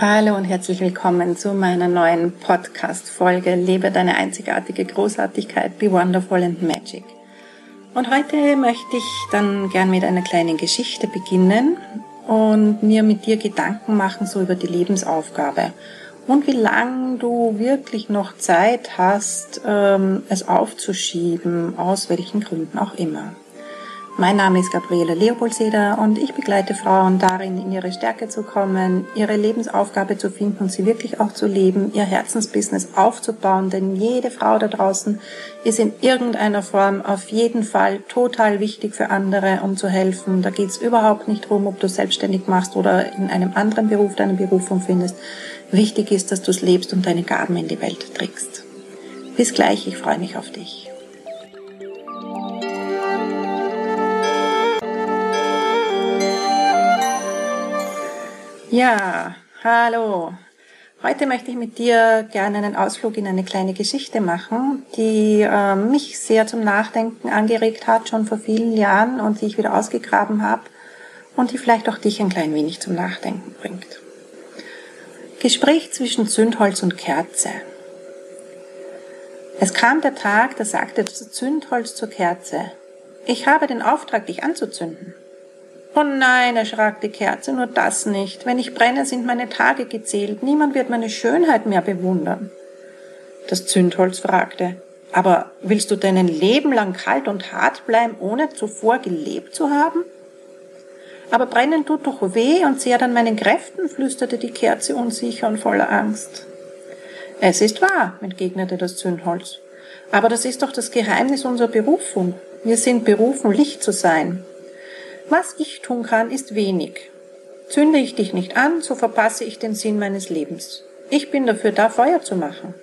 Hallo und herzlich willkommen zu meiner neuen Podcast-Folge Lebe deine einzigartige Großartigkeit, Be Wonderful and Magic. Und heute möchte ich dann gern mit einer kleinen Geschichte beginnen und mir mit dir Gedanken machen so über die Lebensaufgabe und wie lange du wirklich noch Zeit hast, ähm, es aufzuschieben, aus welchen Gründen auch immer. Mein Name ist Gabriele Leopoldseder und ich begleite Frauen darin, in ihre Stärke zu kommen, ihre Lebensaufgabe zu finden und sie wirklich auch zu leben, ihr Herzensbusiness aufzubauen, denn jede Frau da draußen ist in irgendeiner Form auf jeden Fall total wichtig für andere, um zu helfen. Da geht es überhaupt nicht darum, ob du selbstständig machst oder in einem anderen Beruf deine Berufung findest. Wichtig ist, dass du es lebst und deine Gaben in die Welt trägst. Bis gleich, ich freue mich auf dich. Ja, hallo. Heute möchte ich mit dir gerne einen Ausflug in eine kleine Geschichte machen, die äh, mich sehr zum Nachdenken angeregt hat, schon vor vielen Jahren und die ich wieder ausgegraben habe und die vielleicht auch dich ein klein wenig zum Nachdenken bringt. Gespräch zwischen Zündholz und Kerze. Es kam der Tag, da sagte Zündholz zur Kerze, ich habe den Auftrag, dich anzuzünden. Oh nein, erschrak die Kerze, nur das nicht. Wenn ich brenne, sind meine Tage gezählt. Niemand wird meine Schönheit mehr bewundern. Das Zündholz fragte, aber willst du dein Leben lang kalt und hart bleiben, ohne zuvor gelebt zu haben? Aber brennen tut doch weh und zehrt an meinen Kräften, flüsterte die Kerze unsicher und voller Angst. Es ist wahr, entgegnete das Zündholz. Aber das ist doch das Geheimnis unserer Berufung. Wir sind berufen, Licht zu sein. Was ich tun kann, ist wenig. Zünde ich dich nicht an, so verpasse ich den Sinn meines Lebens. Ich bin dafür da, Feuer zu machen.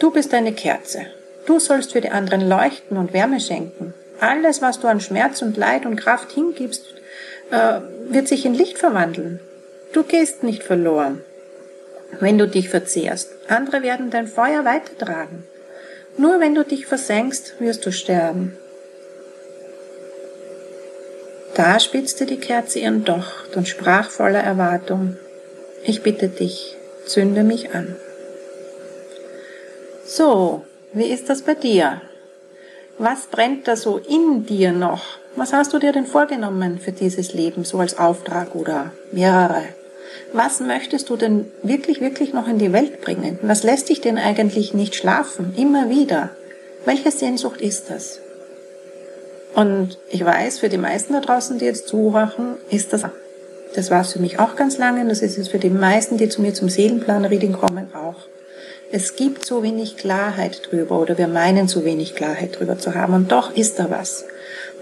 Du bist eine Kerze. Du sollst für die anderen leuchten und Wärme schenken. Alles, was du an Schmerz und Leid und Kraft hingibst, äh, wird sich in Licht verwandeln. Du gehst nicht verloren, wenn du dich verzehrst. Andere werden dein Feuer weitertragen. Nur wenn du dich versenkst, wirst du sterben. Da spitzte die Kerze ihren Docht und sprach voller Erwartung, ich bitte dich, zünde mich an. So, wie ist das bei dir? Was brennt da so in dir noch? Was hast du dir denn vorgenommen für dieses Leben, so als Auftrag oder mehrere? Was möchtest du denn wirklich, wirklich noch in die Welt bringen? Was lässt dich denn eigentlich nicht schlafen? Immer wieder. Welche Sehnsucht ist das? Und ich weiß, für die meisten da draußen, die jetzt zuhören, ist das, das war es für mich auch ganz lange, das ist es für die meisten, die zu mir zum Seelenplan-Reading kommen, auch. Es gibt so wenig Klarheit drüber oder wir meinen so wenig Klarheit drüber zu haben und doch ist da was.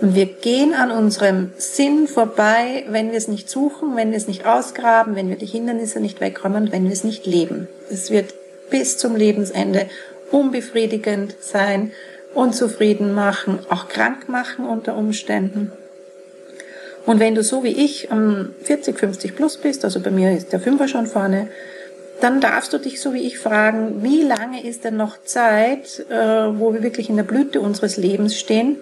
Und wir gehen an unserem Sinn vorbei, wenn wir es nicht suchen, wenn wir es nicht ausgraben, wenn wir die Hindernisse nicht wegräumen und wenn wir es nicht leben. Es wird bis zum Lebensende unbefriedigend sein unzufrieden machen, auch krank machen unter Umständen. Und wenn du so wie ich 40, 50 plus bist, also bei mir ist der Fünfer schon vorne, dann darfst du dich so wie ich fragen, wie lange ist denn noch Zeit, äh, wo wir wirklich in der Blüte unseres Lebens stehen,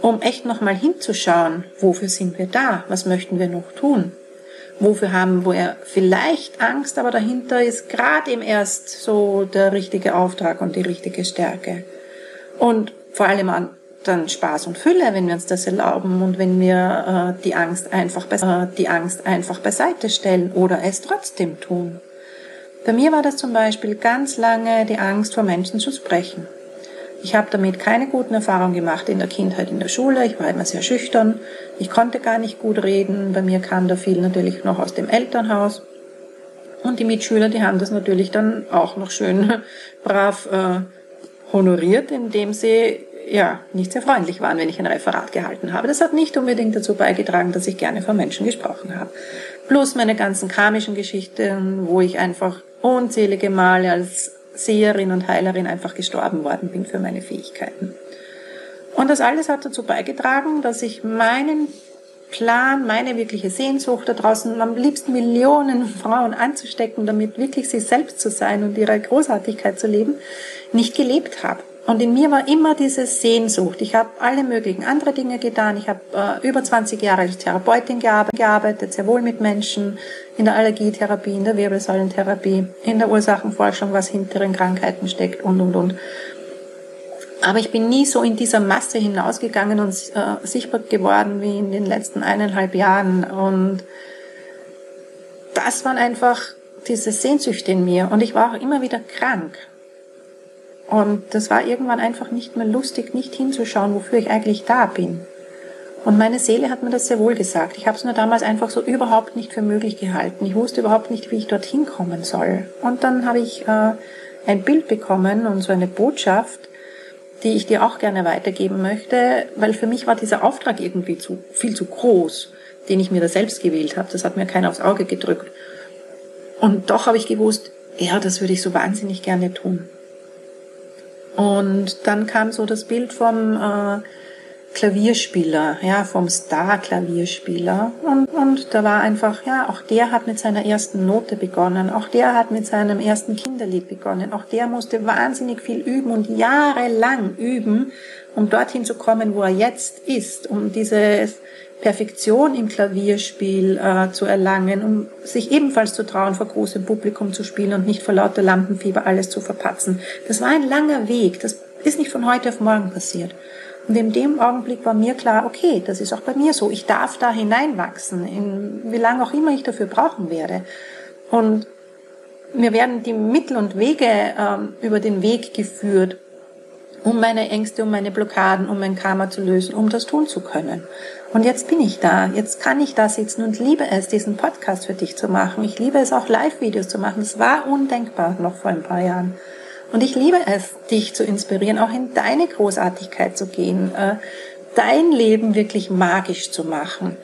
um echt nochmal hinzuschauen, wofür sind wir da, was möchten wir noch tun, wofür haben wir vielleicht Angst, aber dahinter ist gerade eben erst so der richtige Auftrag und die richtige Stärke. Und vor allem an dann Spaß und Fülle, wenn wir uns das erlauben und wenn wir äh, die Angst einfach äh, die Angst einfach beiseite stellen oder es trotzdem tun. Bei mir war das zum Beispiel ganz lange die Angst vor Menschen zu sprechen. Ich habe damit keine guten Erfahrungen gemacht in der Kindheit, in der Schule. Ich war immer sehr schüchtern. Ich konnte gar nicht gut reden. Bei mir kam da viel natürlich noch aus dem Elternhaus. Und die Mitschüler, die haben das natürlich dann auch noch schön brav äh, honoriert, indem sie ja nicht sehr freundlich waren, wenn ich ein Referat gehalten habe. Das hat nicht unbedingt dazu beigetragen, dass ich gerne vor Menschen gesprochen habe. Plus meine ganzen karmischen Geschichten, wo ich einfach unzählige Male als Seherin und Heilerin einfach gestorben worden bin für meine Fähigkeiten. Und das alles hat dazu beigetragen, dass ich meinen Plan, meine wirkliche Sehnsucht da draußen, am liebsten Millionen Frauen anzustecken, damit wirklich sie selbst zu sein und ihre Großartigkeit zu leben, nicht gelebt habe. Und in mir war immer diese Sehnsucht. Ich habe alle möglichen andere Dinge getan. Ich habe äh, über 20 Jahre als Therapeutin gearbeitet, sehr wohl mit Menschen, in der Allergietherapie, in der Wirbelsäulentherapie, in der Ursachenforschung, was hinter den Krankheiten steckt und, und, und. Aber ich bin nie so in dieser Masse hinausgegangen und äh, sichtbar geworden wie in den letzten eineinhalb Jahren. Und das waren einfach diese Sehnsüchte in mir. Und ich war auch immer wieder krank. Und das war irgendwann einfach nicht mehr lustig, nicht hinzuschauen, wofür ich eigentlich da bin. Und meine Seele hat mir das sehr wohl gesagt. Ich habe es nur damals einfach so überhaupt nicht für möglich gehalten. Ich wusste überhaupt nicht, wie ich dorthin kommen soll. Und dann habe ich äh, ein Bild bekommen und so eine Botschaft, die ich dir auch gerne weitergeben möchte, weil für mich war dieser Auftrag irgendwie zu, viel zu groß, den ich mir da selbst gewählt habe. Das hat mir keiner aufs Auge gedrückt. Und doch habe ich gewusst, ja, das würde ich so wahnsinnig gerne tun. Und dann kam so das Bild vom äh, Klavierspieler, ja, vom Star-Klavierspieler. Und, und da war einfach, ja, auch der hat mit seiner ersten Note begonnen, auch der hat mit seinem ersten Kinderlied begonnen, auch der musste wahnsinnig viel üben und jahrelang üben, um dorthin zu kommen, wo er jetzt ist, um diese Perfektion im Klavierspiel äh, zu erlangen, um sich ebenfalls zu trauen, vor großem Publikum zu spielen und nicht vor lauter Lampenfieber alles zu verpatzen. Das war ein langer Weg, das ist nicht von heute auf morgen passiert. Und in dem Augenblick war mir klar, okay, das ist auch bei mir so. Ich darf da hineinwachsen, in wie lange auch immer ich dafür brauchen werde. Und mir werden die Mittel und Wege ähm, über den Weg geführt, um meine Ängste, um meine Blockaden, um mein Karma zu lösen, um das tun zu können. Und jetzt bin ich da, jetzt kann ich da sitzen und liebe es, diesen Podcast für dich zu machen. Ich liebe es auch, Live-Videos zu machen. Das war undenkbar noch vor ein paar Jahren. Und ich liebe es, dich zu inspirieren, auch in deine Großartigkeit zu gehen, äh, dein Leben wirklich magisch zu machen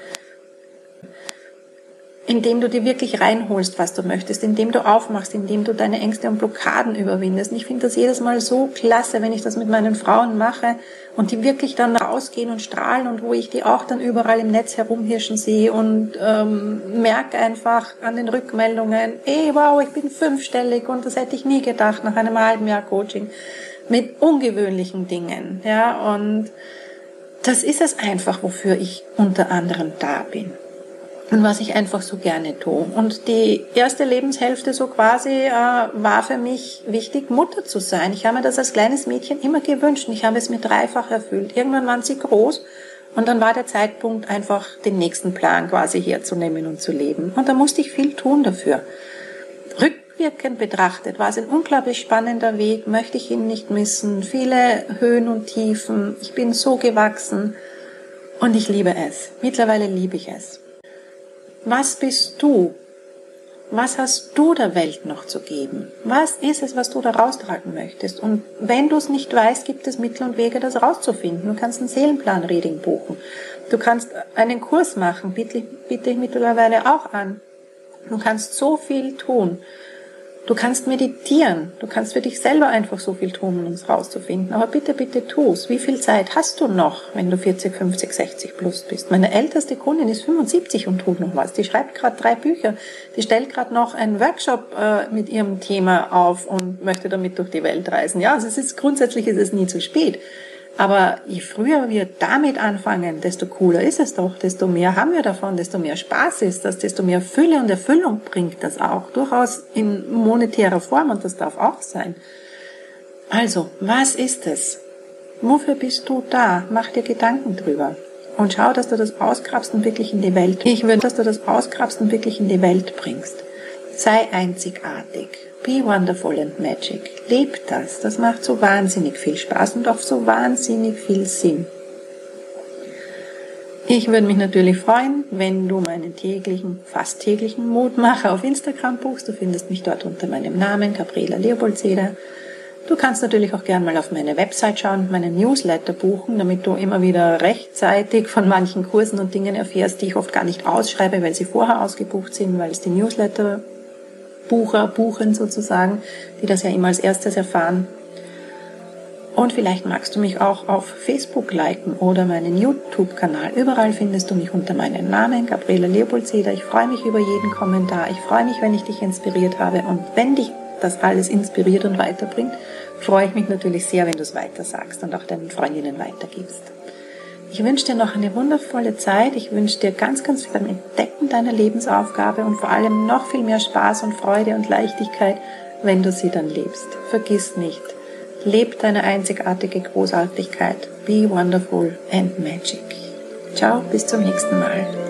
indem du dir wirklich reinholst, was du möchtest, indem du aufmachst, indem du deine Ängste und Blockaden überwindest. Und ich finde das jedes Mal so klasse, wenn ich das mit meinen Frauen mache und die wirklich dann rausgehen und strahlen und wo ich die auch dann überall im Netz herumhirschen sehe und ähm, merke einfach an den Rückmeldungen, ey, wow, ich bin fünfstellig und das hätte ich nie gedacht nach einem halben Jahr Coaching mit ungewöhnlichen Dingen, ja, und das ist es einfach, wofür ich unter anderem da bin und was ich einfach so gerne tue. Und die erste Lebenshälfte so quasi äh, war für mich wichtig, Mutter zu sein. Ich habe mir das als kleines Mädchen immer gewünscht und ich habe es mir dreifach erfüllt. Irgendwann waren sie groß und dann war der Zeitpunkt einfach den nächsten Plan quasi herzunehmen und zu leben. Und da musste ich viel tun dafür. Rückwirkend betrachtet war es ein unglaublich spannender Weg, möchte ich ihn nicht missen. Viele Höhen und Tiefen. Ich bin so gewachsen und ich liebe es. Mittlerweile liebe ich es. Was bist du? Was hast du der Welt noch zu geben? Was ist es, was du da raustragen möchtest? Und wenn du es nicht weißt, gibt es Mittel und Wege, das rauszufinden. Du kannst einen Seelenplan-Reading buchen. Du kannst einen Kurs machen, bitte, bitte ich mittlerweile auch an. Du kannst so viel tun. Du kannst meditieren. Du kannst für dich selber einfach so viel tun, um es rauszufinden. Aber bitte, bitte tu's. Wie viel Zeit hast du noch, wenn du 40, 50, 60 plus bist? Meine älteste Kundin ist 75 und tut noch was. Die schreibt gerade drei Bücher. Die stellt gerade noch einen Workshop äh, mit ihrem Thema auf und möchte damit durch die Welt reisen. Ja, also es ist grundsätzlich ist es nie zu spät. Aber je früher wir damit anfangen, desto cooler ist es doch, desto mehr haben wir davon, desto mehr Spaß ist das, desto mehr Fülle und Erfüllung bringt das auch, durchaus in monetärer Form und das darf auch sein. Also, was ist es? Wofür bist du da? Mach dir Gedanken drüber. Und schau, dass du das ausgrabst und wirklich in die Welt. Ich würde, dass du das ausgrabst und wirklich in die Welt bringst. Sei einzigartig. Be wonderful and magic. Leb das. Das macht so wahnsinnig viel Spaß und auch so wahnsinnig viel Sinn. Ich würde mich natürlich freuen, wenn du meinen täglichen, fast täglichen Mutmacher auf Instagram buchst. Du findest mich dort unter meinem Namen, Gabriela Leopoldseder. Du kannst natürlich auch gerne mal auf meine Website schauen und meinen Newsletter buchen, damit du immer wieder rechtzeitig von manchen Kursen und Dingen erfährst, die ich oft gar nicht ausschreibe, weil sie vorher ausgebucht sind, weil es die Newsletter Bucher buchen sozusagen, die das ja immer als erstes erfahren. Und vielleicht magst du mich auch auf Facebook liken oder meinen YouTube-Kanal. Überall findest du mich unter meinem Namen, Gabriele Leopoldseder. Ich freue mich über jeden Kommentar. Ich freue mich, wenn ich dich inspiriert habe. Und wenn dich das alles inspiriert und weiterbringt, freue ich mich natürlich sehr, wenn du es weiter sagst und auch deinen Freundinnen weitergibst. Ich wünsche dir noch eine wundervolle Zeit. Ich wünsche dir ganz, ganz viel beim Entdecken deiner Lebensaufgabe und vor allem noch viel mehr Spaß und Freude und Leichtigkeit, wenn du sie dann lebst. Vergiss nicht, leb deine einzigartige Großartigkeit. Be wonderful and magic. Ciao, bis zum nächsten Mal.